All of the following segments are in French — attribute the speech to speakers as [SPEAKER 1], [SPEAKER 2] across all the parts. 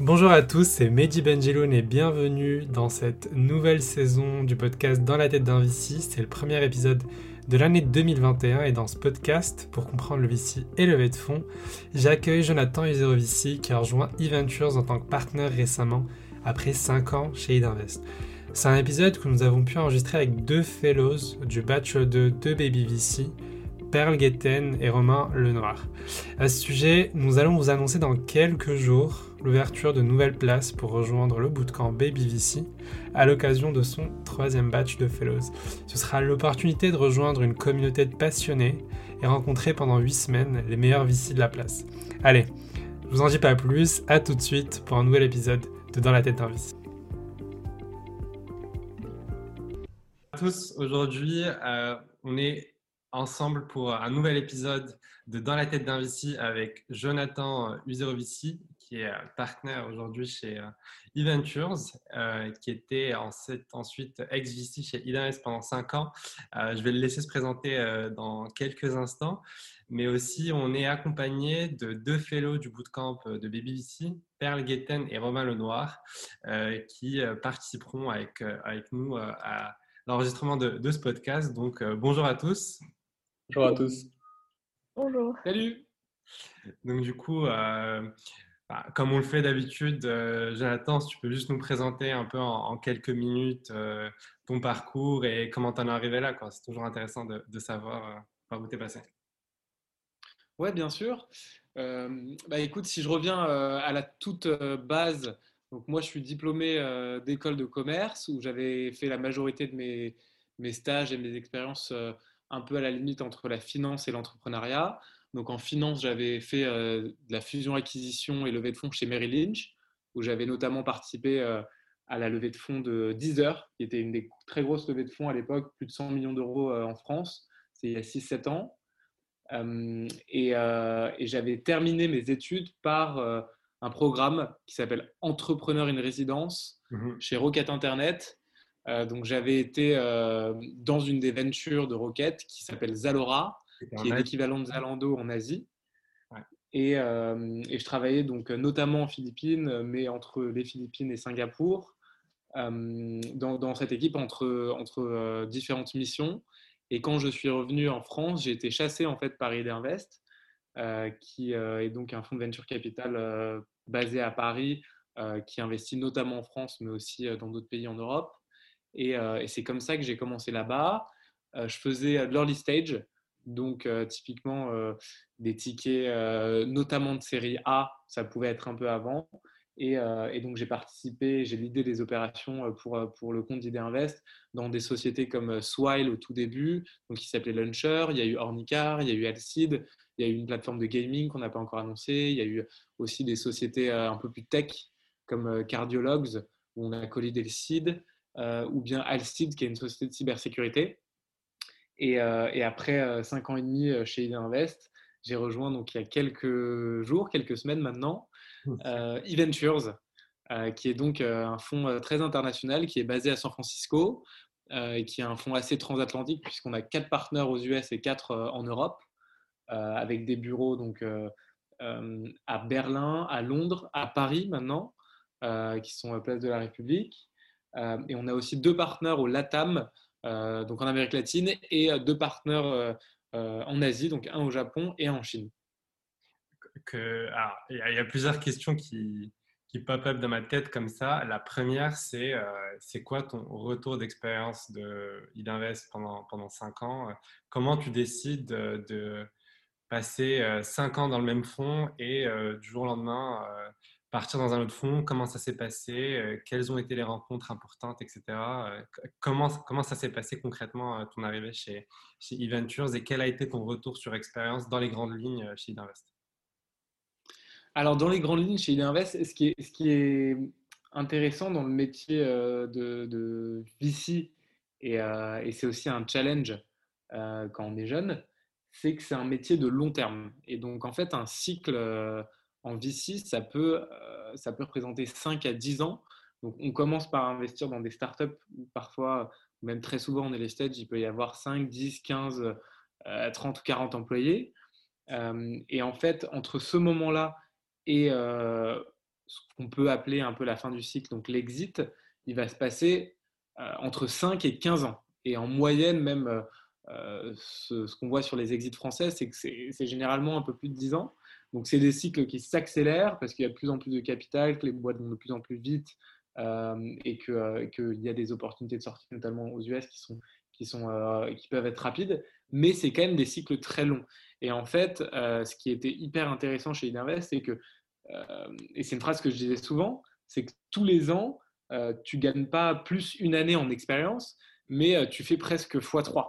[SPEAKER 1] Bonjour à tous, c'est Mehdi Benjeloun et bienvenue dans cette nouvelle saison du podcast Dans la tête d'un VC. C'est le premier épisode de l'année 2021 et dans ce podcast, pour comprendre le VC et lever de fonds, j'accueille Jonathan Uzerovici qui a rejoint eVentures en tant que partenaire récemment après 5 ans chez Idinvest. C'est un épisode que nous avons pu enregistrer avec deux fellows du batch de deux Baby VC, Perle Guetten et Romain Lenoir. À ce sujet, nous allons vous annoncer dans quelques jours l'ouverture de nouvelles places pour rejoindre le bootcamp Baby VC à l'occasion de son troisième batch de fellows. Ce sera l'opportunité de rejoindre une communauté de passionnés et rencontrer pendant 8 semaines les meilleurs VC de la place. Allez, je vous en dis pas plus, à tout de suite pour un nouvel épisode de Dans la tête d'un VC. tous, aujourd'hui euh, on est ensemble pour un nouvel épisode de Dans la tête d'un VC avec Jonathan Uzerovici, qui est partenaire aujourd'hui chez eVentures, euh, qui était ensuite ex-VC chez Idinvest pendant 5 ans. Euh, je vais le laisser se présenter euh, dans quelques instants. Mais aussi, on est accompagné de deux fellows du bootcamp de BabyVC, Perle Guetten et Romain Lenoir, qui participeront avec, avec nous à l'enregistrement de, de, ce podcast. Donc, bonjour à tous.
[SPEAKER 2] Bonjour à tous.
[SPEAKER 3] Bonjour.
[SPEAKER 1] Salut. Donc, du coup, bah, comme on le fait d'habitude, euh, Jonathan, si tu peux juste nous présenter un peu en, quelques minutes euh, ton parcours et comment tu en es arrivé là. C'est toujours intéressant de, savoir euh, par où tu es passé.
[SPEAKER 2] Oui, bien sûr. bah, écoute, si je reviens à la toute base, donc moi je suis diplômé d'école de commerce où j'avais fait la majorité de mes, mes stages et mes expériences un peu à la limite entre la finance et l'entrepreneuriat. Donc en finance, j'avais fait euh, de la fusion-acquisition et levée de fonds chez Merrill Lynch, où j'avais notamment participé euh, à la levée de fonds de Deezer, qui était une des très grosses levées de fonds à l'époque, plus de 100 millions d'euros euh, en France. C'est il y a 6-7 ans. et, j'avais terminé mes études par un programme qui s'appelle Entrepreneur in Résidence mmh chez Rocket Internet. donc j'avais été dans une des ventures de Rocket qui s'appelle Zalora, qui est l'équivalent de Zalando en Asie. Et, euh, et, je travaillais donc notamment en Philippines, mais entre les Philippines et Singapour, euh, dans, dans, cette équipe entre, entre euh, différentes missions. Et quand je suis revenu en France, j'ai été chassé en fait par Idinvest, qui est donc un fonds de venture capital basé à Paris, qui investit notamment en France, mais aussi dans d'autres pays en Europe. Et, et c'est comme ça que j'ai commencé là-bas. je faisais de l'early stage, donc, euh, typiquement, euh, des tickets, euh, notamment de série A, ça pouvait être un peu avant. Et, donc, j'ai participé, j'ai l'idée des opérations pour, pour le compte d'Idée Invest dans des sociétés comme Swile au tout début, donc qui s'appelait Launcher. Il y a eu Ornicar, il y a eu Alcide, il y a eu une plateforme de gaming qu'on n'a pas encore annoncée. Il y a eu aussi des sociétés un peu plus tech comme Cardiologues, où on a collé des ou bien Alcide, qui est une société de cybersécurité. Euh, et, après euh, cinq ans et demi euh, chez Idinvest, j'ai rejoint donc il y a quelques jours, quelques semaines maintenant, euh, eVentures, qui est donc un fonds très international qui est basé à San Francisco, et qui est un fonds assez transatlantique puisqu'on a quatre partenaires aux US et quatre en Europe, avec des bureaux donc à Berlin, à Londres, à Paris maintenant, qui sont à Place de la République. et on a aussi deux partenaires au LATAM, donc en Amérique latine, et euh, deux partenaires euh, en Asie, donc un au Japon et un en Chine.
[SPEAKER 1] il y, a plusieurs questions qui, qui pop-up dans ma tête comme ça. La première, c'est quoi ton retour d'expérience d'Idinvest pendant, pendant 5 ans? Comment tu décides de, passer 5 ans dans le même fonds et du jour au lendemain partir dans un autre fonds, comment ça s'est passé, euh, quelles ont été les rencontres importantes, etc. Euh, comment, comment ça s'est passé concrètement euh, ton arrivée chez, chez eVentures et quel a été ton retour sur expérience dans les grandes lignes chez Idinvest
[SPEAKER 2] Alors, dans les grandes lignes chez Idinvest, ce qui est, ce qui est intéressant dans le métier de, de VC, et, et c'est aussi un challenge quand on est jeune, c'est que c'est un métier de long terme. Et donc, en fait, un cycle en VC, ça peut, euh, ça peut représenter 5 à 10 ans. Donc, on commence par investir dans des startups où parfois, même très souvent en early stage, il peut y avoir 5, 10, 15, 30 ou 40 employés. Euh, et en fait, entre ce moment-là et euh, ce qu'on peut appeler un peu la fin du cycle, donc l'exit, il va se passer entre 5 et 15 ans. Et en moyenne, même ce, qu'on voit sur les exits français, c'est que c'est généralement un peu plus de 10 ans. Donc, c'est des cycles qui s'accélèrent parce qu'il y a de plus en plus de capital, que les boîtes vont de plus en plus vite et qu'il y a des opportunités de sortie, notamment aux US, qui, sont, qui, sont, qui peuvent être rapides. Mais c'est quand même des cycles très longs. Et en fait, ce qui était hyper intéressant chez Idinvest, c'est que, et c'est une phrase que je disais souvent, c'est que tous les ans, tu gagnes pas plus une année en expérience, mais tu fais presque x3.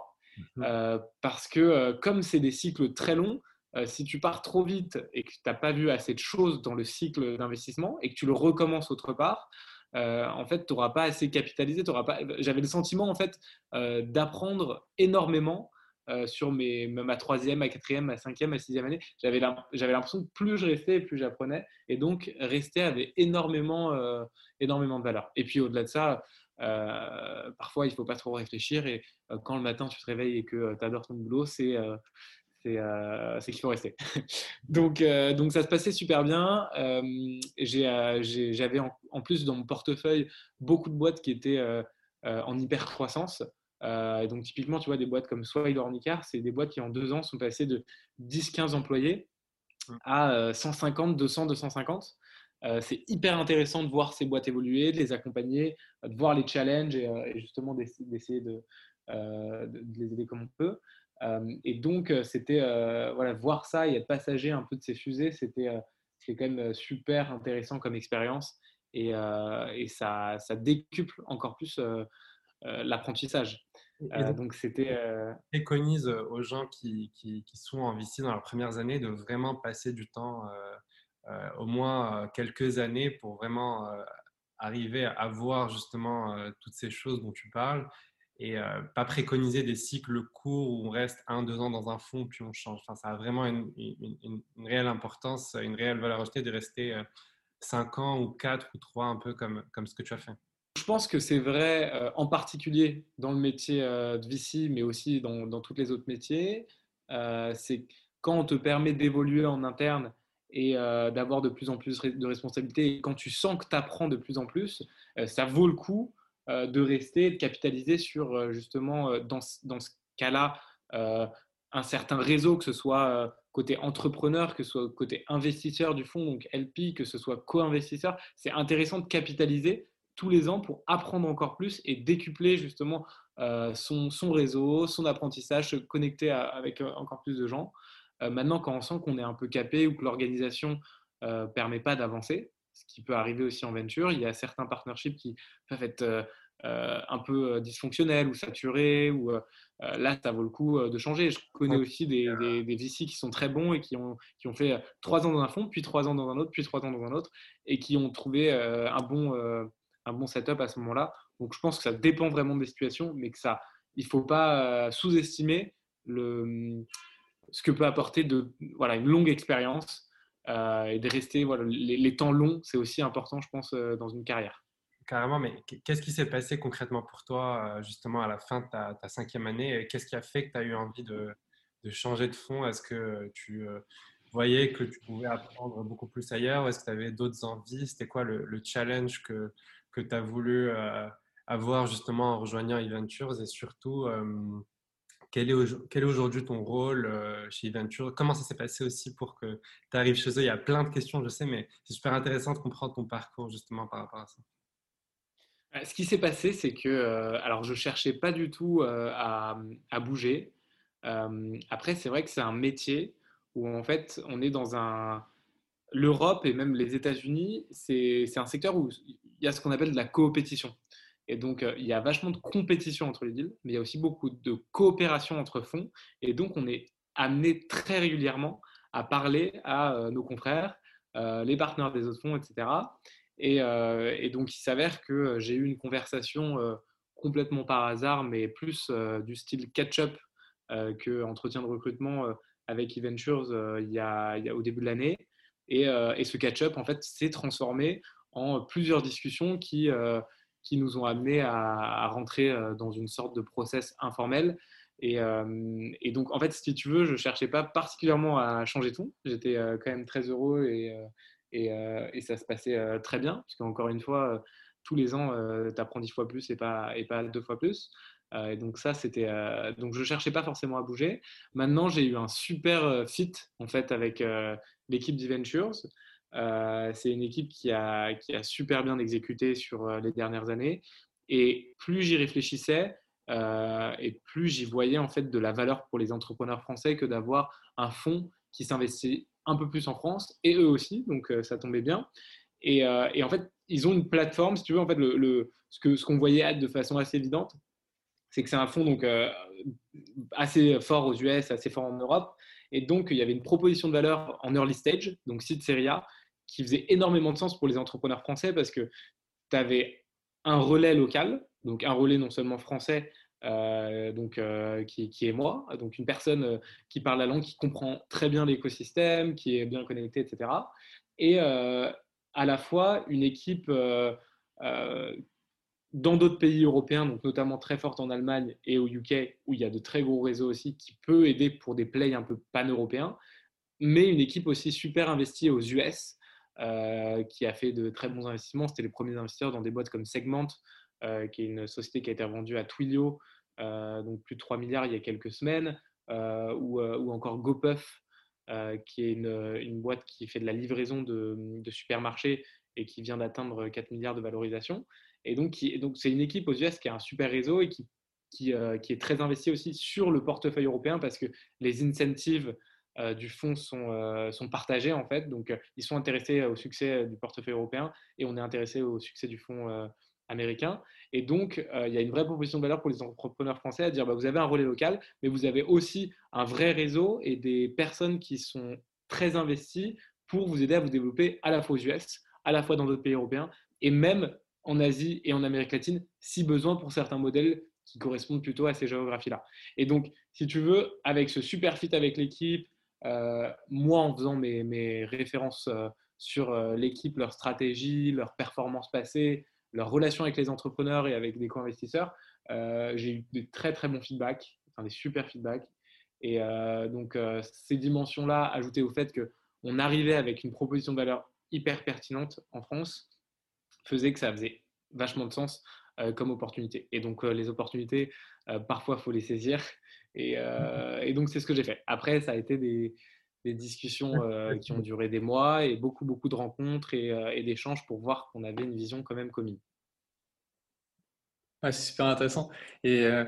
[SPEAKER 2] Mmh parce que comme c'est des cycles très longs, si tu pars trop vite et que tu n'as pas vu assez de choses dans le cycle d'investissement et que tu le recommences autre part, en fait, tu n'auras pas assez capitalisé. Pas... J'avais le sentiment en fait d'apprendre énormément sur mes, ma troisième, ma quatrième, ma cinquième, ma sixième année. J'avais l'impression que plus je restais, plus j'apprenais. Et donc, rester avait énormément, énormément de valeur. Et puis, au-delà de ça, parfois, il ne faut pas trop réfléchir. Et quand le matin, tu te réveilles et que tu adores ton boulot, c'est c'est qu'il faut rester. donc, donc, ça se passait super bien. J'avais en, en, plus dans mon portefeuille beaucoup de boîtes qui étaient en hyper croissance. donc, typiquement, tu vois, des boîtes comme Swile Ornicar, c'est des boîtes qui en deux ans sont passées de 10-15 employés mmh. à 150, 200, 250. c'est hyper intéressant de voir ces boîtes évoluer, de les accompagner, de voir les challenges et, justement d'essayer de, de, les aider comme on peut et donc, c'était voilà, voir ça et être passager un peu de ces fusées, c'était quand même super intéressant comme expérience et, et ça, ça, décuple encore plus l'apprentissage. donc, c'était.
[SPEAKER 1] préconise aux gens qui, qui, qui, sont en VC dans leurs premières années de vraiment passer du temps, au moins quelques années, pour vraiment arriver à voir justement toutes ces choses dont tu parles et euh, pas préconiser des cycles courts où on reste un, deux ans dans un fond puis on change. Enfin, ça a vraiment une, réelle importance, une réelle valeur ajoutée de rester euh, cinq ans ou quatre ou trois, un peu comme, comme ce que tu as fait.
[SPEAKER 2] Je pense que c'est vrai euh, en particulier dans le métier de VC, mais aussi dans, dans tous les autres métiers. c'est quand on te permet d'évoluer en interne et d'avoir de plus en plus de responsabilités, quand tu sens que tu apprends de plus en plus, ça vaut le coup de rester, de capitaliser sur euh, justement, euh, dans, dans ce cas-là, un certain réseau, que ce soit côté entrepreneur, que ce soit côté investisseur du fonds, donc LP, que ce soit co-investisseur. C'est intéressant de capitaliser tous les ans pour apprendre encore plus et décupler justement son, son, réseau, son apprentissage, se connecter avec encore plus de gens. maintenant, quand on sent qu'on est un peu capé ou que l'organisation ne permet pas d'avancer, ce qui peut arriver aussi en venture. Il y a certains partnerships qui peuvent être euh, euh, un peu euh, dysfonctionnels ou saturés, ou là, ça vaut le coup de changer. Je connais aussi des, des, VC qui sont très bons et qui ont, qui ont fait trois ans dans un fonds, puis trois ans dans un autre, puis trois ans dans un autre, et qui ont trouvé un, bon, un bon setup à ce moment-là. Donc, je pense que ça dépend vraiment des situations, mais que ça, il ne faut pas sous-estimer le, ce que peut apporter de, voilà, une longue expérience euh, et de rester, voilà, les, temps longs, c'est aussi important, je pense, euh, dans une carrière.
[SPEAKER 1] Carrément, mais qu'est-ce qui s'est passé concrètement pour toi, euh, justement, à la fin de ta, cinquième année Qu'est-ce qui a fait que tu as eu envie de, changer de fond? Est-ce que tu voyais que tu pouvais apprendre beaucoup plus ailleurs? Est-ce que tu avais d'autres envies? C'était quoi le, challenge que, que tu as voulu avoir justement en rejoignant eVentures Et surtout, quel est, aujourd'hui ton rôle euh, chez Eventure? Comment ça s'est passé aussi pour que tu arrives chez eux? Il y a plein de questions, je sais, mais c'est super intéressant de comprendre ton parcours justement par rapport à ça.
[SPEAKER 2] Euh, ce qui s'est passé, c'est que euh, alors je cherchais pas du tout à, bouger. après, c'est vrai que c'est un métier où en fait on est dans un l'Europe et même les États-Unis, c'est un secteur où il y a ce qu'on appelle de la coopétition. Et donc, euh, il y a vachement de compétition entre les deals, mais il y a aussi beaucoup de coopération entre fonds. Et donc, on est amené très régulièrement à parler à euh, nos confrères, euh, les partenaires des autres fonds, etc. Et, donc, il s'avère que j'ai eu une conversation complètement par hasard, mais plus du style catch-up que entretien de recrutement avec eVentures il, y a, au début de l'année. Et, ce catch-up, en fait, s'est transformé en plusieurs discussions qui qui nous ont amenés à, rentrer euh, dans une sorte de process informel. Euh, et, donc, en fait, si tu veux, je ne cherchais pas particulièrement à changer de fond. J'étais euh, quand même très heureux et, Et, ça se passait très bien, parce qu'encore une fois, tous les ans, tu apprends dix fois plus et pas, et pas deux fois plus. et donc ça, c'était donc je cherchais pas forcément à bouger. Maintenant, j'ai eu un super fit en fait avec l'équipe d'Eventures. c'est une équipe qui a, qui a super bien exécuté sur les dernières années. Et plus j'y réfléchissais, et plus j'y voyais en fait de la valeur pour les entrepreneurs français que d'avoir un fonds qui s'investit un peu plus en France et eux aussi, donc ça tombait bien. Et, et, en fait, ils ont une plateforme, si tu veux, en fait, le, ce qu'on ce qu'on voyait de façon assez évidente, c'est que c'est un fonds donc, assez fort aux US, assez fort en Europe. Et donc, il y avait une proposition de valeur en early stage, donc site série A, qui faisait énormément de sens pour les entrepreneurs français parce que tu avais un relais local, donc un relais non seulement français, euh, donc, euh, qui, est moi, donc une personne euh, qui parle la langue, qui comprend très bien l'écosystème, qui est bien connectée, etc. Et à la fois une équipe dans d'autres pays européens, donc notamment très forte en Allemagne et au UK, où il y a de très gros réseaux aussi, qui peut aider pour des plays un peu pan-européens, mais une équipe aussi super investie aux US, qui a fait de très bons investissements. C'était les premiers investisseurs dans des boîtes comme Segment, qui est une société qui a été revendue à Twilio, euh, donc plus de 3 milliards il y a quelques semaines, euh, ou, ou, encore GoPuff, qui est une, une, boîte qui fait de la livraison de, de supermarchés et qui vient d'atteindre 4 milliards de valorisation. Et donc, donc c'est une équipe aux US qui a un super réseau et qui, qui, qui, est très investie aussi sur le portefeuille européen parce que les incentives du fonds sont, sont, partagés en fait. Donc, ils sont intéressés au succès du portefeuille européen et on est intéressé au succès du fonds américain. Et donc, euh, il y a une vraie proposition de valeur pour les entrepreneurs français à dire bah, vous avez un relais local, mais vous avez aussi un vrai réseau et des personnes qui sont très investies pour vous aider à vous développer à la fois aux US, à la fois dans d'autres pays européens et même en Asie et en Amérique latine, si besoin pour certains modèles qui correspondent plutôt à ces géographies-là. Et donc, si tu veux, avec ce super fit avec l'équipe, euh, moi en faisant mes, références euh, sur l'équipe, leur stratégie, leur performance passée, leur relation avec les entrepreneurs et avec des co-investisseurs, euh, j'ai eu des très très bons feedbacks, enfin des super feedbacks. Et euh, donc euh, ces dimensions-là, ajoutées au fait qu'on arrivait avec une proposition de valeur hyper pertinente en France, faisait que ça faisait vachement de sens comme opportunité. Et donc les opportunités, parfois, il faut les saisir. Et, et donc c'est ce que j'ai fait. Après, ça a été des, des discussions euh, qui ont duré des mois et beaucoup, beaucoup de rencontres et, euh, d'échanges pour voir qu'on avait une vision quand même commune.
[SPEAKER 4] c'est super intéressant. Et, euh,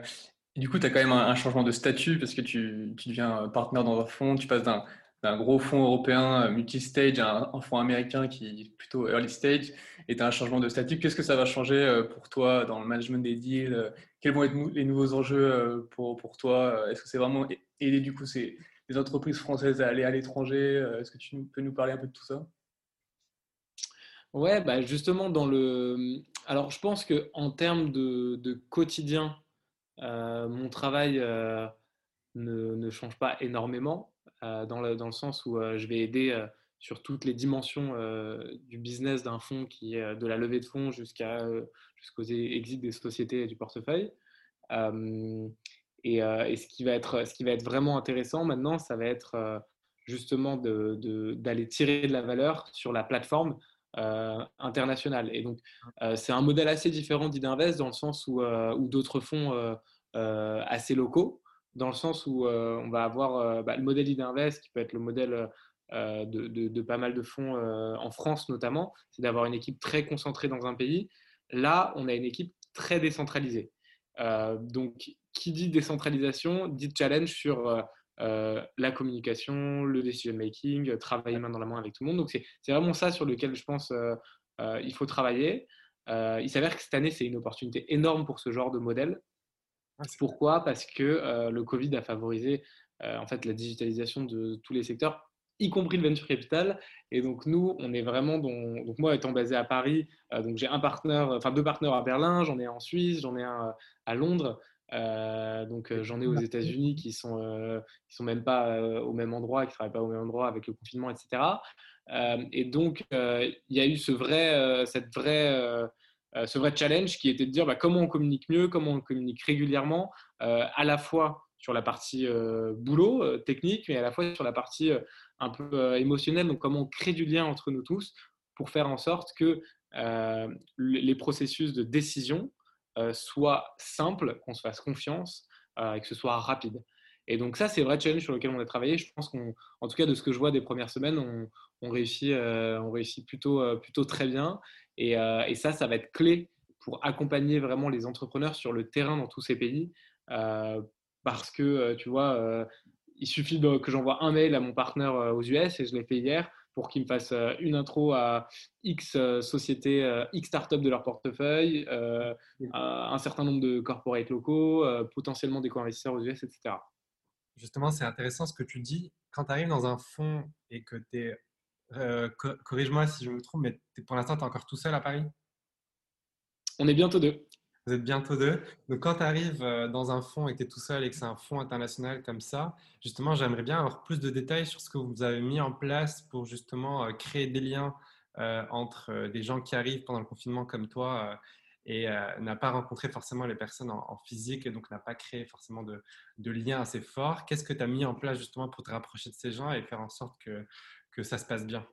[SPEAKER 4] du coup, tu as quand même un, changement de statut parce que tu, tu deviens partenaire dans un fonds, tu passes d'un, gros fonds européen multi-stage à un, fonds américain qui est plutôt early stage et tu as un changement de statut. Qu'est-ce que ça va changer pour toi dans le management des deals? Quels vont être les nouveaux enjeux pour, pour toi? Est-ce que c'est vraiment aider du coup c'est des entreprises françaises à aller à l'étranger euh, Est-ce que tu peux nous parler un peu de tout ça?
[SPEAKER 2] Ouais, bah justement, dans le. Alors, je pense qu'en termes de, quotidien, euh, mon travail euh, ne, change pas énormément, dans, le, sens où je vais aider sur toutes les dimensions du business d'un fonds, qui est de la levée de fonds jusqu'à, jusqu'aux exits des sociétés et du portefeuille. Euh, et, ce, qui va être, ce qui va être vraiment intéressant maintenant, ça va être euh, justement d'aller tirer de la valeur sur la plateforme euh, internationale. Et donc, c'est un modèle assez différent d'Idinvest dans le sens où, d'autres fonds assez locaux, dans le sens où on va avoir bah, le modèle Idinvest qui peut être le modèle de, de, pas mal de fonds en France notamment, c'est d'avoir une équipe très concentrée dans un pays. Là, on a une équipe très décentralisée. donc, qui dit décentralisation dit challenge sur euh, euh, la communication, le decision making, euh, travailler main dans la main avec tout le monde. Donc c'est vraiment ça sur lequel je pense il faut travailler. il s'avère que cette année c'est une opportunité énorme pour ce genre de modèle. Ah, Pourquoi? Parce que le Covid a favorisé en fait la digitalisation de tous les secteurs y compris le venture capital. Et donc, nous, on est vraiment dans. Donc, moi, étant basé à Paris, donc j'ai un partenaire, enfin deux partenaires à Berlin, j'en ai un en Suisse, j'en ai un à Londres. Euh, donc euh, j'en ai aux États-Unis qui sont euh, qui sont même pas au même endroit, qui travaillent pas au même endroit avec le confinement, etc. et donc il y a eu ce vrai cette vraie ce vrai challenge qui était de dire bah, comment on communique mieux, comment on communique régulièrement, à la fois sur la partie boulot technique, mais à la fois sur la partie un peu émotionnelle. Donc, comment on crée du lien entre nous tous pour faire en sorte que les processus de décision soient simples, qu'on se fasse confiance et que ce soit rapide. Et donc ça, c'est le vrai challenge sur lequel on a travaillé. Je pense qu'en tout cas, de ce que je vois des premières semaines, on, réussit, on réussit plutôt, plutôt très bien. Et, et, ça, ça va être clé pour accompagner vraiment les entrepreneurs sur le terrain dans tous ces pays. parce que, tu vois, il suffit que j'envoie un mail à mon partenaire aux US, et je l'ai fait hier, pour qu'il me fasse une intro à X sociétés, X startups de leur portefeuille, un certain nombre de corporates locaux, potentiellement des co-investisseurs aux US, etc.
[SPEAKER 1] Justement, c'est intéressant ce que tu dis. Quand tu arrives dans un fonds et que tu es, corrige-moi si je me trompe, mais pour l'instant, tu es encore tout seul à Paris?
[SPEAKER 2] On est bientôt deux.
[SPEAKER 1] Vous êtes bientôt deux. Donc, quand tu arrives euh, dans un fonds et que tu es tout seul et que c'est un fonds international comme ça, justement, j'aimerais bien avoir plus de détails sur ce que vous avez mis en place pour justement euh, créer des liens euh, entre des gens qui arrivent pendant le confinement comme toi et n'a pas rencontré forcément les personnes en, physique et donc n'a pas créé forcément de, de liens assez forts. Qu'est-ce que tu as mis en place justement pour te rapprocher de ces gens et faire en sorte que ça se passe bien?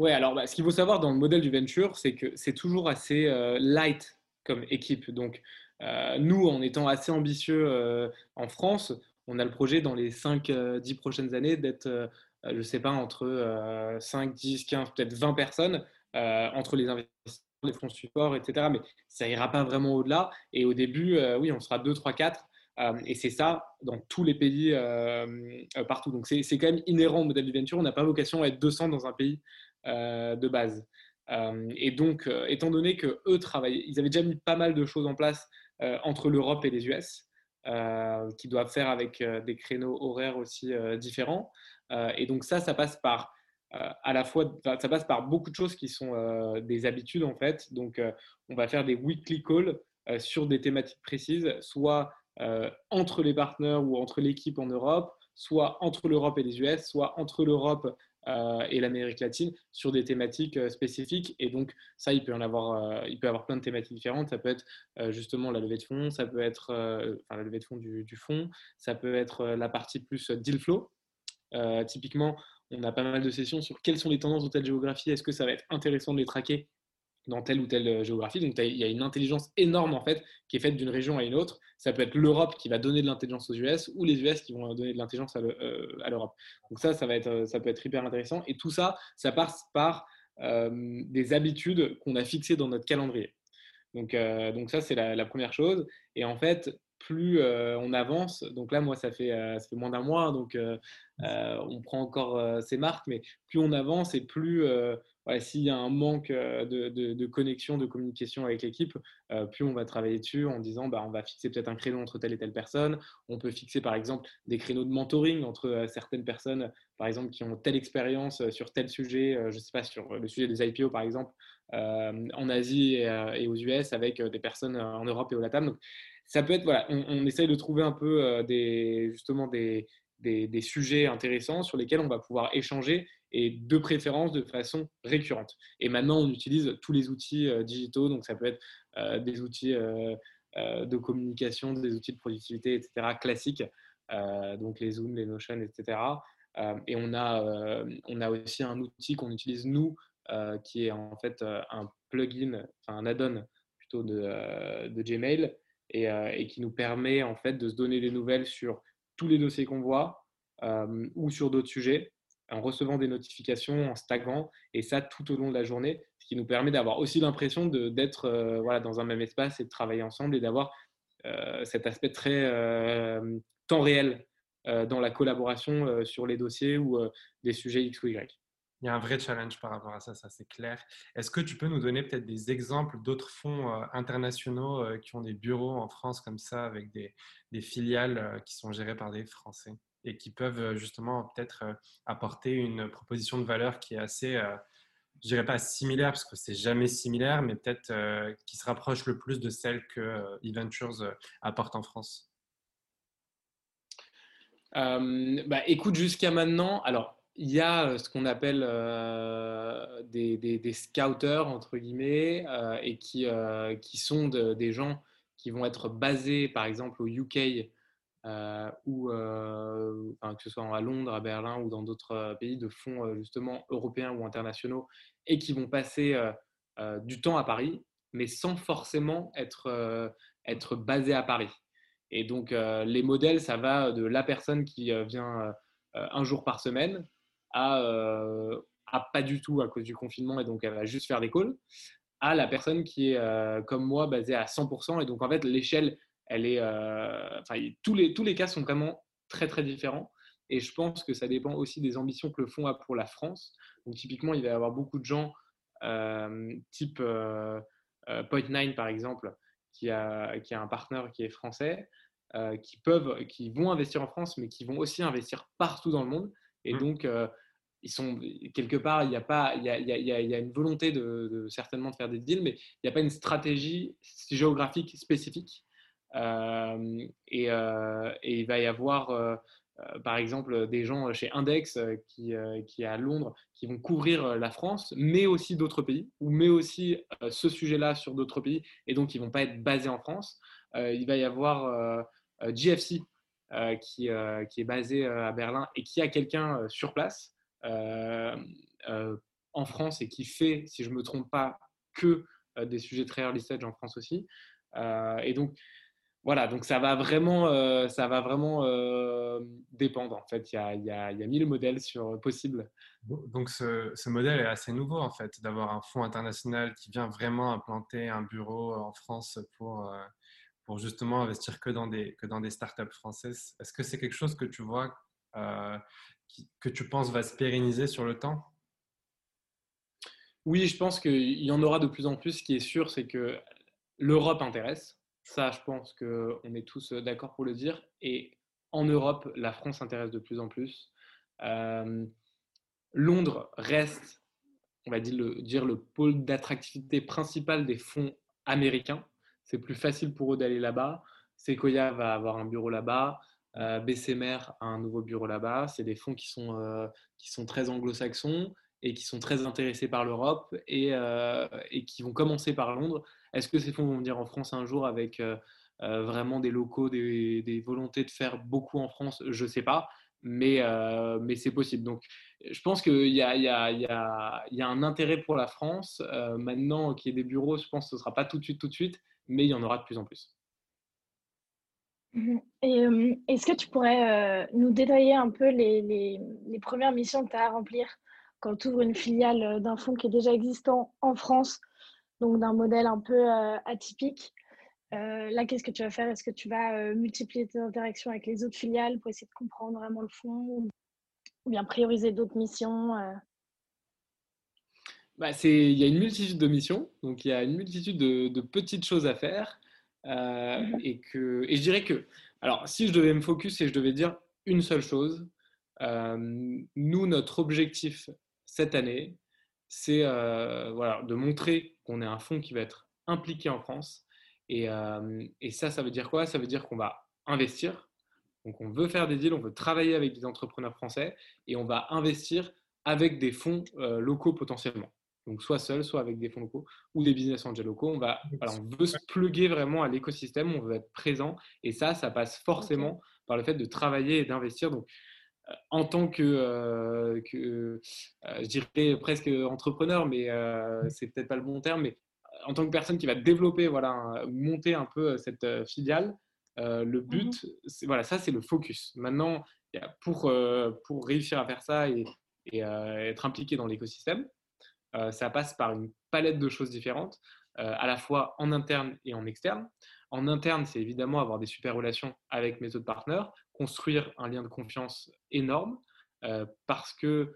[SPEAKER 2] Oui, alors bah, ce qu'il faut savoir dans le modèle du venture, c'est que c'est toujours assez euh, light comme équipe. Donc, euh, nous, en étant assez ambitieux euh, en France, on a le projet dans les 5-10 prochaines années d'être, je ne sais pas, entre 5, 10, 15, peut-être 20 personnes entre les investisseurs, les fonds support, etc. Mais ça ira pas vraiment au-delà. Et au début, oui, on sera 2, 3, 4. et c'est ça dans tous les pays partout. Donc c'est quand même inhérent au modèle du venture. On n'a pas vocation à être 200 dans un pays de base. Euh, et donc, euh, étant donné que eux travaillent, ils avaient déjà mis pas mal de choses en place entre l'Europe et les US, qui doivent faire avec des créneaux horaires aussi différents. et donc ça, ça passe par à la fois, ça passe par beaucoup de choses qui sont des habitudes en fait. Donc, on va faire des weekly calls sur des thématiques précises, soit entre les partenaires ou entre l'équipe en Europe, soit entre l'Europe et les US, soit entre l'Europe euh, et l'Amérique latine sur des thématiques euh, spécifiques. Et donc, ça, il peut, en avoir, euh, il peut avoir plein de thématiques différentes. Ça peut être justement la levée de fonds, ça peut être la levée de fonds du, du fonds, ça peut être la partie plus deal flow. typiquement, on a pas mal de sessions sur quelles sont les tendances de telle géographie, est-ce que ça va être intéressant de les traquer dans telle ou telle euh, géographie. Donc, il y a une intelligence énorme en fait qui est faite d'une région à une autre. Ça peut être l'Europe qui va donner de l'intelligence aux US ou les US qui vont donner de l'intelligence à euh, l'Europe. Donc ça, ça, va être, euh, ça peut être hyper intéressant. Et tout ça, ça passe par des habitudes qu'on a fixées dans notre calendrier. Donc, donc ça, c'est la, première chose. Et en fait, plus on avance, donc là, moi, ça fait, ça fait moins d'un mois, donc on prend encore ces marques, mais plus on avance et plus s'il y a un manque euh, de, connexion, de communication avec l'équipe, euh, plus on va travailler dessus en disant bah, on va fixer peut-être un créneau entre telle et telle personne. On peut fixer par exemple des créneaux de mentoring entre euh, certaines personnes, par exemple, qui ont telle expérience sur tel sujet, je ne sais pas, sur le sujet des IPO par exemple, en Asie et, aux US avec des personnes en Europe et au Latam. Donc, ça peut être, voilà, on, essaye de trouver un peu justement des, des, sujets intéressants sur lesquels on va pouvoir échanger et de préférence de façon récurrente. Et maintenant, on utilise tous les outils euh, digitaux, donc ça peut être euh, des outils euh, de communication, des outils de productivité, etc., classiques, donc les Zoom, les Notion, etc. et on a, on a aussi un outil qu'on utilise nous, qui est en fait un plugin, enfin un add-on plutôt de, de Gmail, et, et, qui nous permet en fait de se donner des nouvelles sur tous les dossiers qu'on voit ou sur d'autres sujets en recevant des notifications, en stagnant, et ça tout au long de la journée, ce qui nous permet d'avoir aussi l'impression d'être euh, voilà, dans un même espace et de travailler ensemble et d'avoir euh, cet aspect très euh, temps réel dans la collaboration sur les dossiers ou des sujets X ou Y.
[SPEAKER 1] Il y a un vrai challenge par rapport à ça, ça c'est clair. Est-ce que tu peux nous donner peut-être des exemples d'autres fonds internationaux qui ont des bureaux en France comme ça, avec des, filiales qui sont gérées par des Français et qui peuvent justement peut-être apporter une proposition de valeur qui est assez, je dirais pas similaire parce que c'est jamais similaire, mais peut-être qui se rapproche le plus de celle que eVentures apporte en France?
[SPEAKER 2] bah, écoute, jusqu'à maintenant, alors il y a ce qu'on appelle des, des, scouters, entre guillemets, et qui, qui sont des gens qui vont être basés, par exemple, au UK ou que ce soit à Londres, à Berlin ou dans d'autres pays de fonds justement européens ou internationaux et qui vont passer du temps à Paris, mais sans forcément être, être basés à Paris. Et donc les modèles, ça va de la personne qui vient un jour par semaine à, pas du tout à cause du confinement et donc elle va juste faire des calls, à la personne qui est comme moi basée à 100%. Et donc en fait l'échelle elle est, euh, tous, les, tous les cas sont vraiment très très différents. Et je pense que ça dépend aussi des ambitions que le fonds a pour la France. Donc typiquement, il va y avoir beaucoup de gens type euh, Point9 par exemple, qui a, qui a un partenaire qui est français, qui peuvent, qui vont investir en France, mais qui vont aussi investir partout dans le monde. Et mmh. donc ils sont quelque part, il y a pas, il y a, il y a, il y a une volonté de, de, certainement de faire des deals, mais il n'y a pas une stratégie géographique spécifique. Euh, et, euh, et, il va y avoir euh, par exemple des gens chez Index qui, qui est à Londres qui vont couvrir la France, mais aussi d'autres pays, ou mais aussi ce sujet-là sur d'autres pays, et donc ils ne vont pas être basés en France. il va y avoir GFC qui, qui, est basé à Berlin et qui a quelqu'un sur place en France et qui fait, si je ne me trompe pas, que des sujets très early stage en France aussi. et donc, voilà, donc ça va vraiment, euh, ça va vraiment euh, dépendre. En fait, il y a, y, a, y mille modèles sur, euh, possibles.
[SPEAKER 1] Donc ce, ce, modèle est assez nouveau en fait, d'avoir un fonds international qui vient vraiment implanter un bureau en France pour, pour justement investir que dans des, que dans des startups françaises. Est-ce que c'est quelque chose que tu vois, que tu penses va se pérenniser sur le temps?
[SPEAKER 2] Oui, je pense qu'il y en aura de plus en plus. Ce qui est sûr, c'est que l'Europe intéresse ça, je pense qu'on est tous euh, d'accord pour le dire. Et en Europe, la France s'intéresse de plus en plus. Euh, Londres reste, on va dire le pôle d'attractivité principal des fonds américains. C'est plus facile pour eux d'aller là-bas. Sequoia va avoir un bureau là-bas. Euh, BCMR a un nouveau bureau là-bas. C'est des fonds qui sont, euh, qui sont très anglo-saxons et qui sont très intéressés par l'Europe et, euh, et, qui vont commencer par Londres. Est-ce que ces fonds vont venir en France un jour avec euh, vraiment des locaux, des, des, volontés de faire beaucoup en France? Je ne sais pas, mais, mais c'est possible. Donc, je pense qu'il y, y, y, y a, un intérêt pour la France. maintenant qu'il y ait des bureaux, je pense que ce ne sera pas tout de suite, tout de suite, mais il y en aura de plus en plus.
[SPEAKER 3] Mmh. Et est-ce que tu pourrais nous détailler un peu les, premières missions que tu as à remplir quand tu ouvres une filiale euh, d'un fonds qui est déjà existant en France, donc d'un modèle un peu euh, atypique, euh, là, qu'est-ce que tu vas faire? Est-ce que tu vas multiplier tes interactions avec les autres filiales pour essayer de comprendre vraiment le fonds ou bien prioriser d'autres missions
[SPEAKER 2] bah, Il y a une multitude de missions, donc il y a une multitude de, petites choses à faire. Mmh et, que, et je dirais que, alors, si je devais me focus et je devais dire une seule chose, nous, notre objectif cette année, c'est euh, voilà, de montrer qu'on est un fonds qui va être impliqué en France. Et, euh, et ça, ça veut dire quoi? Ça veut dire qu'on va investir. Donc, on veut faire des deals, on veut travailler avec des entrepreneurs français et on va investir avec des fonds euh, locaux potentiellement. Donc, soit seul, soit avec des fonds locaux ou des business angels locaux. On, va, on veut se pluguer vraiment à l'écosystème, on veut être présent. Et ça, ça passe forcément par le fait de travailler et d'investir. Donc, en tant que, euh, euh, je dirais presque entrepreneur, mais euh, c'est peut-être pas le bon terme, mais en tant que personne qui va développer, voilà, monter un peu cette filiale, le but, mhm. c'est voilà, ça c'est le focus. Maintenant, pour, pour réussir à faire ça et, et être impliqué dans l'écosystème, ça passe par une palette de choses différentes, à la fois en interne et en externe. En interne, c'est évidemment avoir des super relations avec mes autres partenaires, construire un lien de confiance énorme, euh, parce que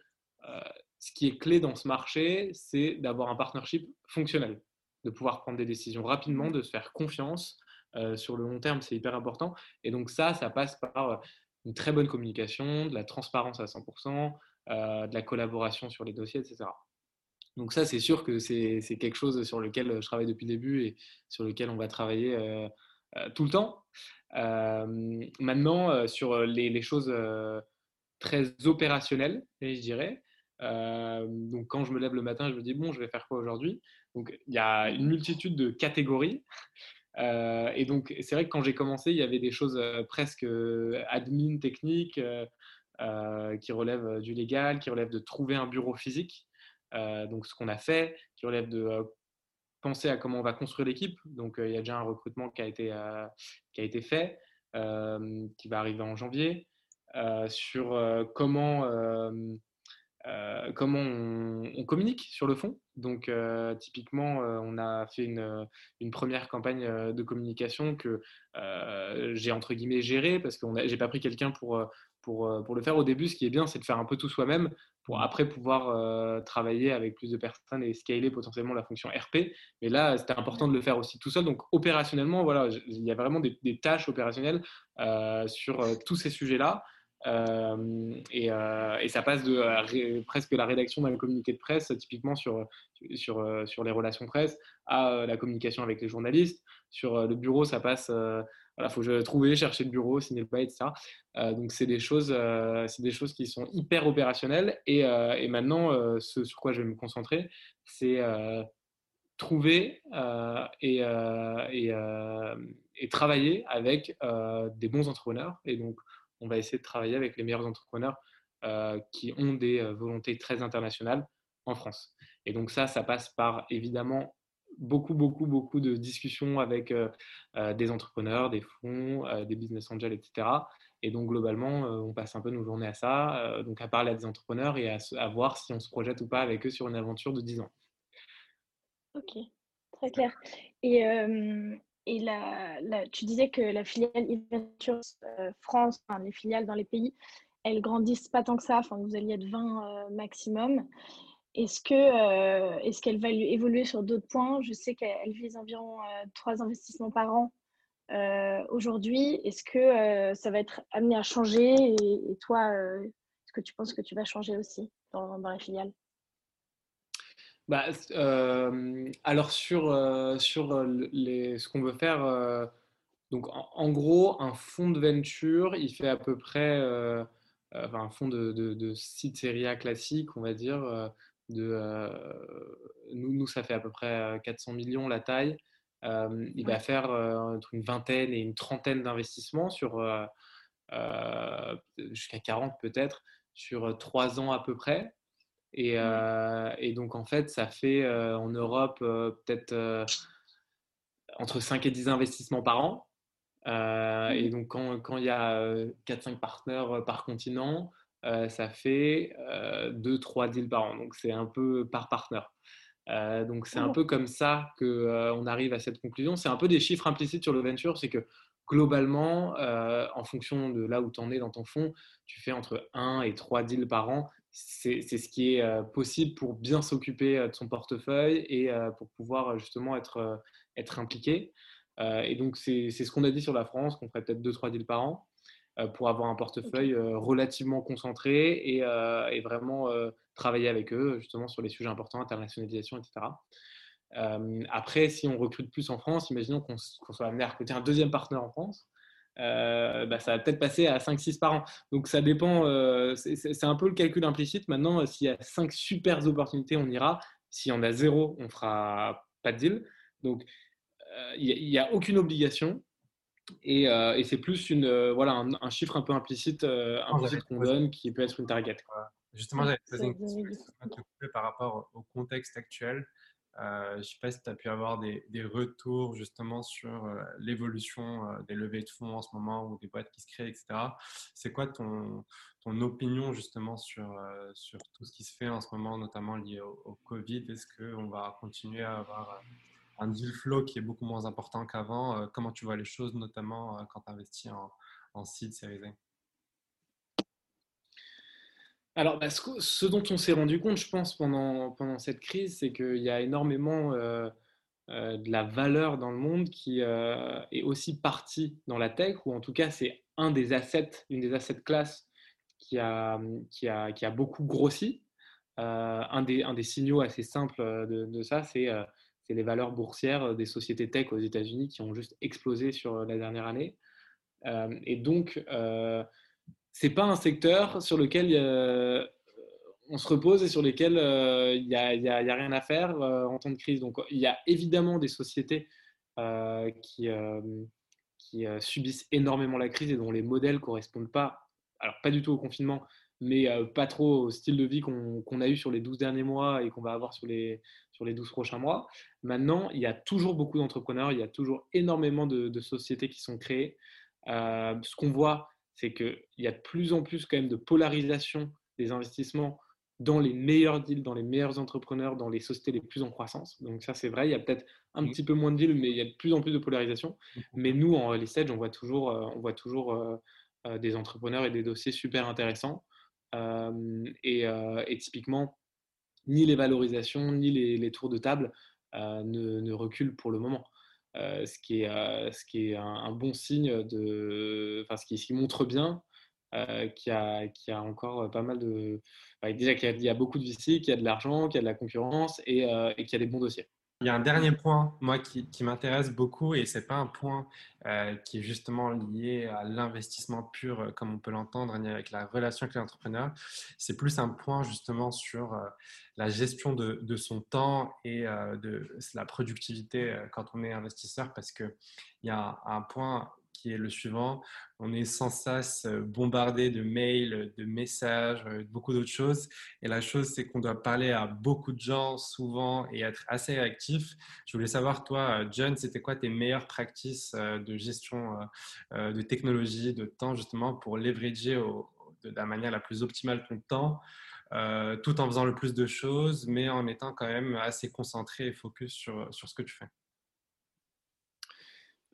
[SPEAKER 2] euh, ce qui est clé dans ce marché, c'est d'avoir un partnership fonctionnel, de pouvoir prendre des décisions rapidement, de se faire confiance. Euh, sur le long terme, c'est hyper important. Et donc ça, ça passe par une très bonne communication, de la transparence à 100%, de la collaboration sur les dossiers, etc. Donc ça, c'est sûr que c'est quelque chose sur lequel je travaille depuis le début et sur lequel on va travailler tout le temps. Maintenant, sur les, choses très opérationnelles, je dirais, donc quand je me lève le matin, je me dis, bon, je vais faire quoi aujourd'hui? Donc il y a une multitude de catégories. et donc, c'est vrai que quand j'ai commencé, il y avait des choses presque admin, techniques, qui relèvent du légal, qui relèvent de trouver un bureau physique. Donc, ce qu'on a fait, qui relève de penser à comment on va construire l'équipe. Donc, il y a déjà un recrutement qui a été, qui a été fait, qui va arriver en janvier. sur comment euh, comment on, communique sur le fond. Donc, euh, typiquement, euh, on a fait une, une, première campagne de communication que j'ai entre guillemets gérée parce que j'ai pas pris quelqu'un pour, pour, pour, le faire au début. Ce qui est bien, c'est de faire un peu tout soi-même pour mmh. après pouvoir travailler avec plus de personnes et scaler potentiellement la fonction RP. Mais là, c'était important de le faire aussi tout seul. Donc, opérationnellement, voilà, il y a vraiment des, des tâches opérationnelles sur tous ces sujets-là. Euh, euh, et, ça passe de presque la rédaction d'un communiqué de presse, typiquement sur, sur, sur les relations presse, à la communication avec les journalistes. Sur le bureau, ça passe il faut trouver, chercher le bureau, signer le etc. donc, c'est des, choses, c'est des choses qui sont hyper opérationnelles. Et, et maintenant, ce sur quoi je vais me concentrer, c'est trouver et, travailler avec des bons entrepreneurs. Et donc, on va essayer de travailler avec les meilleurs entrepreneurs euh, qui ont des euh, volontés très internationales en France. Et donc ça, ça passe par évidemment beaucoup, beaucoup, beaucoup de discussions avec euh, des entrepreneurs, des fonds, des business angels, etc. Et donc globalement, on passe un peu nos journées à ça, donc à parler à des entrepreneurs et à, voir si on se projette ou pas avec eux sur une aventure de 10 ans.
[SPEAKER 3] Ok, très clair. Et, et tu disais que la filiale Venture euh, France, les filiales dans les pays, elles grandissent pas tant que ça. Enfin, vous alliez être 20 euh, maximum. Euh, est-ce qu'elle va évoluer sur d'autres points? Je sais qu'elle vise environ trois investissements par an aujourd'hui. Est-ce que ça va être amené à changer? Et, toi, est-ce que tu penses que tu vas changer aussi dans, dans la filiale?
[SPEAKER 2] Bah, euh, alors sur, euh, les, ce qu'on veut faire, donc en, gros, un fonds de venture, il fait à peu près, un fonds de, de, de site classique, on va dire, de, nous, nous, ça fait à peu près 400 millions la taille. il va faire entre une vingtaine et une trentaine d'investissements sur jusqu'à 40 peut-être sur trois ans à peu près. Euh, et, donc, en fait, ça fait euh, en Europe euh, peut-être entre 5 et 10 investissements par an. Et donc, quand, il y a 4-5 partenaires par continent, ça fait 2-3 deals par an. Donc, c'est un peu par partenaire. donc, c'est un peu comme ça qu'on arrive à cette conclusion. C'est un peu des chiffres implicites sur le venture. C'est que globalement, en fonction de là où tu en es dans ton fonds, tu fais entre 1 et 3 deals par an c'est ce qui est euh, possible pour bien s'occuper euh, de son portefeuille et euh, pour pouvoir justement être, être impliqué. et donc, c'est ce qu'on a dit sur la France, qu'on ferait peut-être 2-3 deals par an pour avoir un portefeuille relativement concentré et, et vraiment travailler avec eux justement sur les sujets importants, internationalisation, etc. après, si on recrute plus en France, imaginons qu'on soit amené à recruter un deuxième partenaire en France. Euh, bah, ça va peut-être passer à 5-6 par an. Donc ça dépend, euh, c'est un peu le calcul implicite. Maintenant, euh, s'il y a 5 super opportunités, on ira. S'il y en a zéro, on fera pas de deal. Donc il n'y a, aucune obligation. Et, c'est plus une, voilà, un, chiffre un peu implicite, implicite qu'on donne qui peut être une target.
[SPEAKER 1] Justement, j'avais posé une question par rapport au contexte actuel. Euh, je ne sais pas si tu as pu avoir des, retours justement sur euh, l'évolution euh, des levées de fonds en ce moment ou des boîtes qui se créent, etc. C'est quoi ton, ton, opinion justement sur, sur tout ce qui se fait en ce moment, notamment lié au, Covid? Est-ce qu'on va continuer à avoir un deal flow qui est beaucoup moins important qu'avant Comment tu vois les choses, notamment quand tu investis en, en seed, série
[SPEAKER 2] alors, bah, ce, dont on s'est rendu compte, je pense, pendant, pendant cette crise, c'est qu'il y a énormément euh, euh, de la valeur dans le monde qui euh, est aussi partie dans la tech, ou en tout cas, c'est un des assets, une des assets classes qui a, qui a, qui a beaucoup grossi. un, des, un des signaux assez simples de ça, c'est les valeurs boursières des sociétés tech aux États-Unis qui ont juste explosé sur la dernière année. et donc, c'est pas un secteur sur lequel euh, on se repose et sur lequel il euh, n'y a, rien à faire euh, en temps de crise. Donc, il y a évidemment des sociétés qui, qui subissent énormément la crise et dont les modèles correspondent pas, alors pas du tout au confinement, mais pas trop au style de vie qu'on a eu sur les 12 derniers mois et qu'on va avoir sur les, sur les 12 prochains mois. Maintenant, il y a toujours beaucoup d'entrepreneurs, il y a toujours énormément de, sociétés qui sont créées. ce qu'on voit, c'est qu'il y a de plus en plus quand même de polarisation des investissements dans les meilleurs deals, dans les meilleurs entrepreneurs, dans les sociétés les plus en croissance. Donc ça, c'est vrai. Il y a peut-être un petit peu moins de deals, mais il y a de plus en plus de polarisation. Mais nous, en stage, on voit toujours, on voit toujours des entrepreneurs et des dossiers super intéressants. Et, typiquement, ni les valorisations, ni les, tours de table ne, reculent pour le moment. ce, qui est, un, bon signe de, enfin, ce qui, montre bien qu'il y, a, encore pas mal de. déjà qu'il y, a beaucoup de VC, qu'il y a de l'argent, qu'il y a de la concurrence et qu'il y a des bons dossiers.
[SPEAKER 1] Il y a un dernier point, moi, qui, m'intéresse beaucoup, et ce n'est pas un point euh, qui est justement lié à l'investissement pur, euh, comme on peut l'entendre, ni avec la relation avec l'entrepreneur. C'est plus un point justement sur euh, la gestion de, son temps et de la productivité quand on est investisseur, parce qu'il y a un point qui est le suivant. On est sans cesse euh, bombardé de mails, de messages, euh, beaucoup d'autres choses. Et la chose, c'est qu'on doit parler à beaucoup de gens souvent et être assez réactif. Je voulais savoir, toi, John, c'était quoi tes meilleures practices euh, de gestion de technologie, de temps, justement, pour leverager de la manière la plus optimale ton temps tout en faisant le plus de choses, mais en étant quand même assez concentré et focus sur, sur ce que tu fais?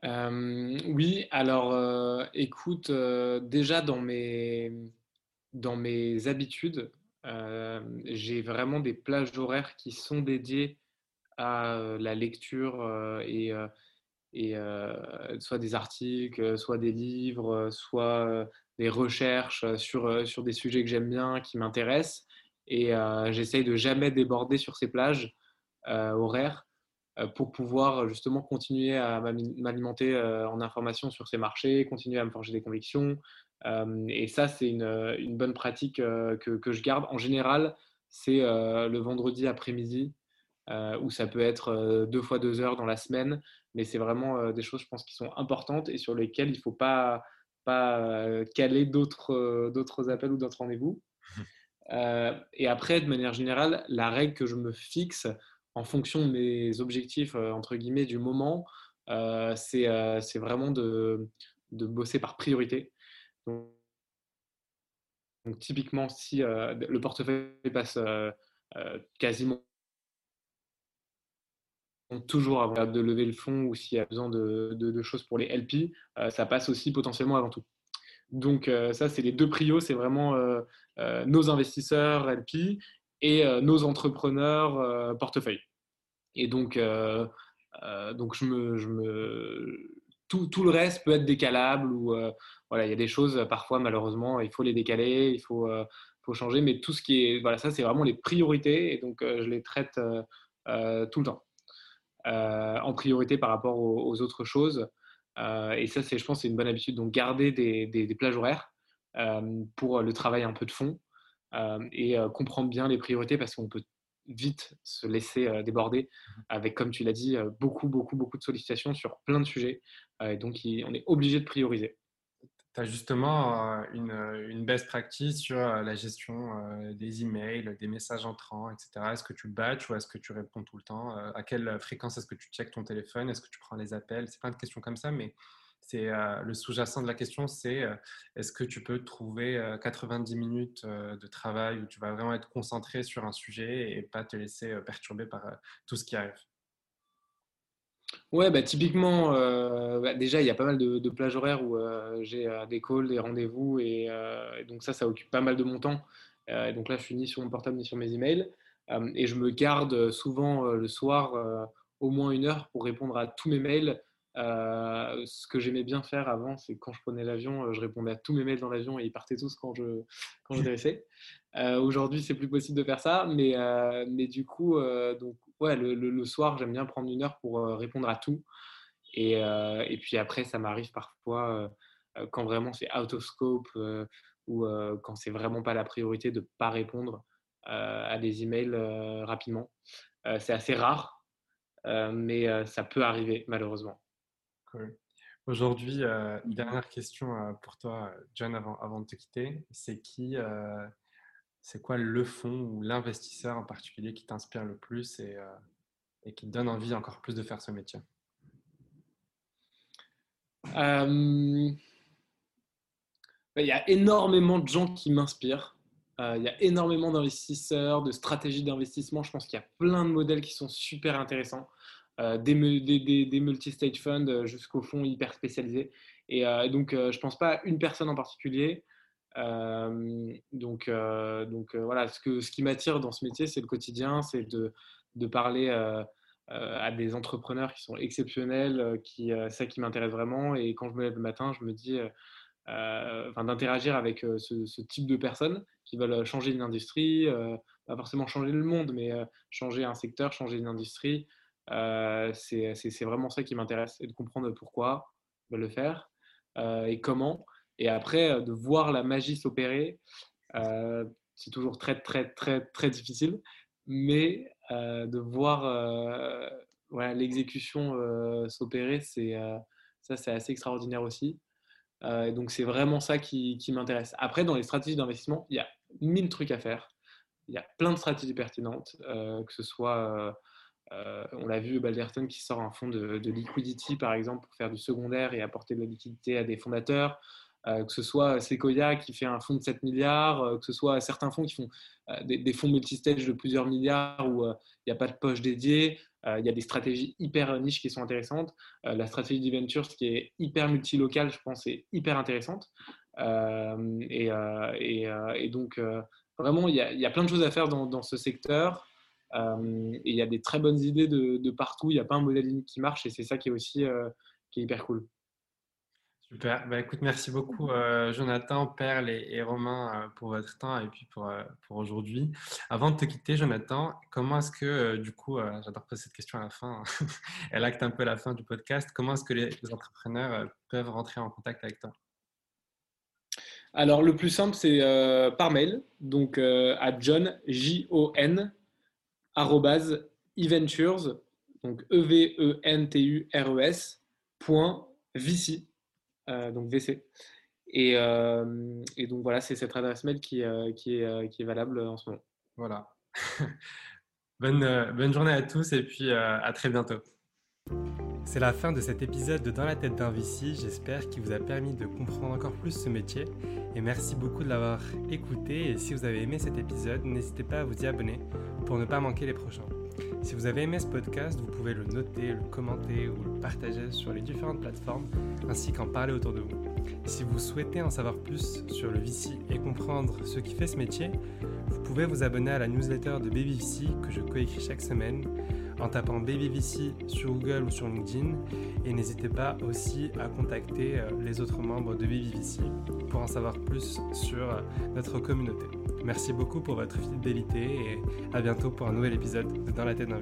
[SPEAKER 2] Oui, alors écoute, déjà dans mes, dans mes habitudes, j'ai vraiment des plages horaires qui sont dédiées à la lecture et, soit des articles, soit des livres, soit des recherches sur, sur des sujets que j'aime bien, qui m'intéressent. Et j'essaye de jamais déborder sur ces plages horaires euh, pour pouvoir justement continuer à m'alimenter euh, en informations sur ces marchés, continuer à me forger des convictions. Euh, et ça, c'est une, bonne pratique que, que, je garde. En général, c'est le vendredi après-midi, où ça peut être deux fois deux heures dans la semaine, mais c'est vraiment des choses, je pense, qui sont importantes et sur lesquelles il ne faut pas, pas caler d'autres appels ou d'autres rendez-vous. et après, de manière générale, la règle que je me fixe, en fonction de mes objectifs, euh, entre guillemets, du moment, euh, euh, c'est vraiment de, de, bosser par priorité. Donc, typiquement, si le portefeuille passe quasiment toujours avant de lever le fonds ou s'il y a besoin de, de, choses pour les LP, ça passe aussi potentiellement avant tout. Donc ça, c'est les deux prios, c'est vraiment nos investisseurs LP et euh, nos entrepreneurs euh, portefeuille. Et donc, euh, donc je me, je me tout, tout, le reste peut être décalable ou voilà, il y a des choses parfois malheureusement il faut les décaler, il faut, faut changer, mais tout ce qui est voilà ça c'est vraiment les priorités et donc je les traite tout le temps. En priorité par rapport aux, autres choses. Et ça c'est je pense c'est une bonne habitude. Donc garder des, des, plages horaires pour le travail un peu de fond et comprendre bien les priorités parce qu'on peut vite se laisser déborder mmh avec, comme tu l'as dit, beaucoup, beaucoup, beaucoup de sollicitations sur plein de sujets. et donc, on est obligé de prioriser.
[SPEAKER 1] Tu as justement une, une, best practice sur la gestion des emails, des messages entrants, etc. Est-ce que tu batches ou est-ce que tu réponds tout le temps À quelle fréquence est-ce que tu checkes ton téléphone? Est-ce que tu prends les appels? C'est plein de questions comme ça, mais c'est euh, le sous-jacent de la question, c'est euh, est-ce que tu peux trouver 90 euh, minutes de travail où tu vas vraiment être concentré sur un sujet et pas te laisser perturber par tout ce qui arrive?
[SPEAKER 2] Ouais, bah, typiquement, bah, déjà, il y a pas mal de, plages horaires où j'ai des calls, des rendez-vous, et, donc ça, ça occupe pas mal de mon temps. et donc là, je suis ni sur mon portable ni sur mes emails. et je me garde souvent le soir au moins une heure pour répondre à tous mes mails euh, ce que j'aimais bien faire avant, c'est quand je prenais l'avion, euh, je répondais à tous mes mails dans l'avion et ils partaient tous quand je, quand je dressais. Euh, Aujourd'hui, c'est plus possible de faire ça, mais, euh, mais du coup, donc, ouais, le, le, soir, j'aime bien prendre une heure pour répondre à tout. Et, et puis après, ça m'arrive parfois, quand vraiment c'est out of scope ou quand c'est vraiment pas la priorité de pas répondre à des emails rapidement. c'est assez rare, mais ça peut arriver malheureusement.
[SPEAKER 1] Aujourd'hui, dernière question pour toi, John, avant, de te quitter. C'est qui, c'est quoi le fonds ou l'investisseur en particulier qui t'inspire le plus et, et qui te donne envie encore plus de faire ce métier?
[SPEAKER 2] Il y a énormément de gens qui m'inspirent. il y a énormément d'investisseurs, de stratégies d'investissement. Je pense qu'il y a plein de modèles qui sont super intéressants. Des, des, des, multi-stage funds jusqu'au fonds hyper spécialisés. Et donc, je ne pense pas à une personne en particulier. donc, donc voilà, ce, que, ce qui m'attire dans ce métier, c'est le quotidien, c'est de, de parler euh, à des entrepreneurs qui sont exceptionnels, euh, qui, euh, ça qui m'intéresse vraiment. Et quand je me lève le matin, je me dis enfin, d'interagir avec ce, type de personnes qui veulent changer une industrie, pas forcément changer le monde, mais changer un secteur, changer une industrie. C'est vraiment ça qui m'intéresse et de comprendre pourquoi le faire et comment. Et après, de voir la magie s'opérer, c'est toujours très, très, très, très difficile. Mais euh, de voir euh, l'exécution euh, s'opérer, c'est ça c'est assez extraordinaire aussi. donc c'est vraiment ça qui, m'intéresse. Après, dans les stratégies d'investissement, il y a mille trucs à faire. Il y a plein de stratégies pertinentes, que ce soit on l'a vu, Balderton qui sort un fonds de, de, liquidity, par exemple, pour faire du secondaire et apporter de la liquidité à des fondateurs. Euh, que ce soit Sequoia qui fait un fonds de 7 milliards, euh, que ce soit certains fonds qui font euh, des, des, fonds multistage de plusieurs milliards où il n'y a pas de poche dédiée. Il y a des stratégies hyper niches qui sont intéressantes. la stratégie d'Eventures qui est hyper multilocale, je pense, est hyper intéressante. Et, donc, vraiment, il y, a, plein de choses à faire dans ce secteur. Et il y a des très bonnes idées de, de partout. Il n'y a pas un modèle unique qui marche et c'est ça qui est aussi qui est hyper cool.
[SPEAKER 1] Super. Bah, écoute, merci beaucoup, euh, Jonathan, Perle et, Romain, euh, pour votre temps et puis pour, euh, pour aujourd'hui. Avant de te quitter, Jonathan, comment est-ce que, du coup, j'adore poser cette question à la fin, elle acte un peu la fin du podcast, comment est-ce que les, entrepreneurs peuvent rentrer en contact avec toi?
[SPEAKER 2] Alors, le plus simple, c'est par mail, donc à john, J-O-N, eventures, donc E-V-E-N-T-U-R-E-S, point, VC, euh, donc VC. Euh, et, donc voilà, c'est cette adresse mail qui, euh, qui, est, qui est valable en ce moment.
[SPEAKER 1] Voilà. bonne, bonne journée à tous et puis à très bientôt.
[SPEAKER 5] C'est la fin de cet épisode de Dans la tête d'un VC. J'espère qu'il vous a permis de comprendre encore plus ce métier. Et merci beaucoup de l'avoir écouté. Et si vous avez aimé cet épisode, n'hésitez pas à vous y abonner pour ne pas manquer les prochains. Si vous avez aimé ce podcast, vous pouvez le noter, le commenter ou le partager sur les différentes plateformes, ainsi qu'en parler autour de vous. Si vous souhaitez en savoir plus sur le VC et comprendre ce qui fait ce métier, vous pouvez vous abonner à la newsletter de Baby VC que je coécris chaque semaine en tapant Baby VC sur Google ou sur LinkedIn et n'hésitez pas aussi à contacter euh, les autres membres de Baby VC pour en savoir plus sur euh, notre communauté. Merci beaucoup pour votre fidélité et à bientôt pour un nouvel épisode de Dans la tête d'un